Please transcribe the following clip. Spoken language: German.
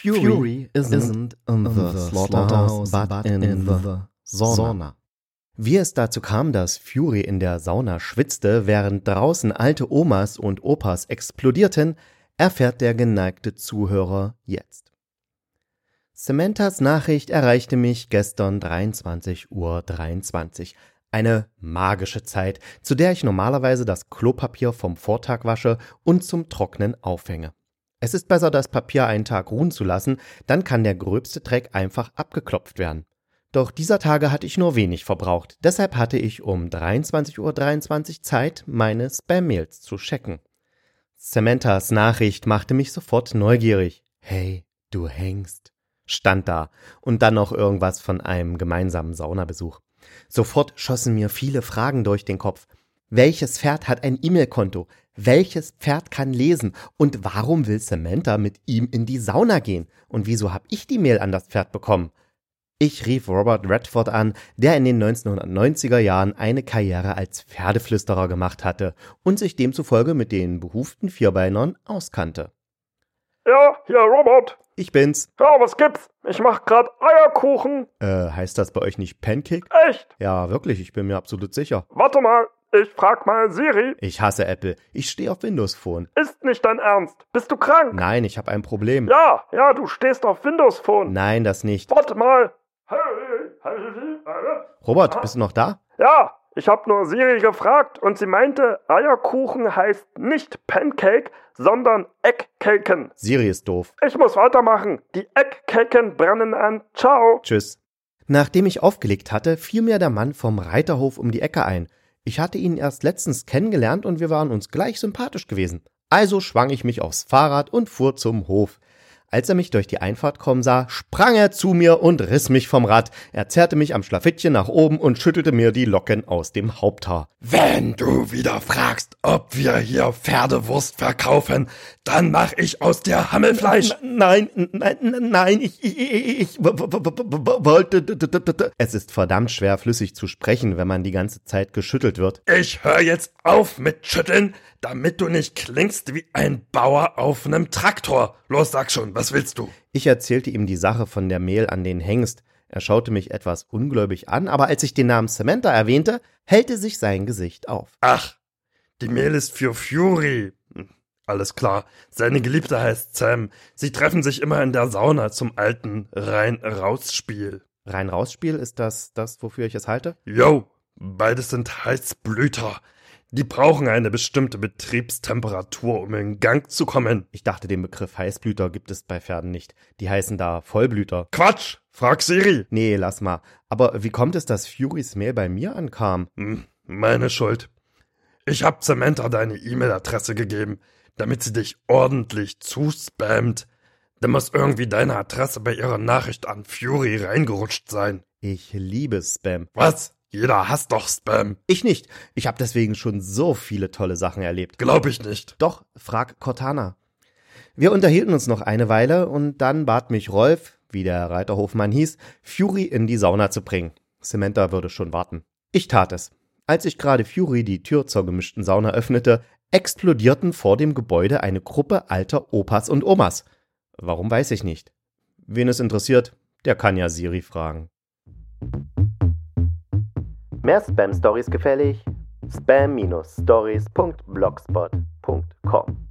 Fury isn't in the slaughterhouse, but in the sauna. Wie es dazu kam, dass Fury in der Sauna schwitzte, während draußen alte Omas und Opas explodierten, erfährt der geneigte Zuhörer jetzt. Samanthas Nachricht erreichte mich gestern 23.23 Uhr. 23. Eine magische Zeit, zu der ich normalerweise das Klopapier vom Vortag wasche und zum Trocknen aufhänge. Es ist besser, das Papier einen Tag ruhen zu lassen, dann kann der gröbste Dreck einfach abgeklopft werden. Doch dieser Tage hatte ich nur wenig verbraucht, deshalb hatte ich um 23.23 Uhr 23 Zeit, meine Spam-Mails zu checken. Samanthas Nachricht machte mich sofort neugierig. Hey, du hängst. Stand da und dann noch irgendwas von einem gemeinsamen Saunabesuch. Sofort schossen mir viele Fragen durch den Kopf. Welches Pferd hat ein E-Mail-Konto? Welches Pferd kann lesen? Und warum will Samantha mit ihm in die Sauna gehen? Und wieso habe ich die Mail an das Pferd bekommen? Ich rief Robert Redford an, der in den 1990er Jahren eine Karriere als Pferdeflüsterer gemacht hatte und sich demzufolge mit den behuften Vierbeinern auskannte. Ja, hier Robert. Ich bin's. Ja, was gibt's? Ich mach grad Eierkuchen. Äh, heißt das bei euch nicht Pancake? Echt? Ja, wirklich, ich bin mir absolut sicher. Warte mal, ich frag mal Siri. Ich hasse Apple. Ich stehe auf Windows Phone. Ist nicht dein Ernst. Bist du krank? Nein, ich habe ein Problem. Ja, ja, du stehst auf Windows Phone. Nein, das nicht. Warte mal. Robert, bist du noch da? Ja, ich hab nur Siri gefragt und sie meinte, Eierkuchen heißt nicht Pancake, sondern Eckcaken. Siri ist doof. Ich muss weitermachen. Die Eckcaken brennen an. Ciao. Tschüss. Nachdem ich aufgelegt hatte, fiel mir der Mann vom Reiterhof um die Ecke ein. Ich hatte ihn erst letztens kennengelernt und wir waren uns gleich sympathisch gewesen. Also schwang ich mich aufs Fahrrad und fuhr zum Hof. Als er mich durch die Einfahrt kommen sah, sprang er zu mir und riss mich vom Rad. Er zerrte mich am Schlafittchen nach oben und schüttelte mir die Locken aus dem Haupthaar. Wenn du wieder fragst, ob wir hier Pferdewurst verkaufen, dann mach ich aus dir Hammelfleisch. Nein, nein, nein, ich, ich, ich wollte. Es ist verdammt schwer, flüssig zu sprechen, wenn man die ganze Zeit geschüttelt wird. Ich hör jetzt auf mit Schütteln, damit du nicht klingst wie ein Bauer auf nem Traktor. Los, sag schon, was willst du? Ich erzählte ihm die Sache von der Mail an den Hengst. Er schaute mich etwas ungläubig an, aber als ich den Namen Samantha erwähnte, hellte sich sein Gesicht auf. Ach, die Mail ist für Fury. Hm, Alles klar. Seine Geliebte heißt Sam. Sie treffen sich immer in der Sauna zum alten Rein-Raus-Spiel. Rein-Raus-Spiel, ist das das, wofür ich es halte? Yo, beides sind Heißblüter. Die brauchen eine bestimmte Betriebstemperatur, um in Gang zu kommen. Ich dachte, den Begriff Heißblüter gibt es bei Pferden nicht. Die heißen da Vollblüter. Quatsch! Frag Siri. Nee, lass mal. Aber wie kommt es, dass Furys Mail bei mir ankam? Hm, meine Schuld. Ich hab Samantha deine E-Mail-Adresse gegeben, damit sie dich ordentlich zuspammt. Da muss irgendwie deine Adresse bei ihrer Nachricht an Fury reingerutscht sein. Ich liebe Spam. Was? Jeder hasst doch Spam. Ich nicht. Ich habe deswegen schon so viele tolle Sachen erlebt. Glaub ich nicht. Doch, frag Cortana. Wir unterhielten uns noch eine Weile und dann bat mich Rolf, wie der Reiterhofmann hieß, Fury in die Sauna zu bringen. Samantha würde schon warten. Ich tat es. Als ich gerade Fury die Tür zur gemischten Sauna öffnete, explodierten vor dem Gebäude eine Gruppe alter Opas und Omas. Warum weiß ich nicht. Wen es interessiert, der kann ja Siri fragen. Mehr Spam-Stories gefällig? spam-stories.blogspot.com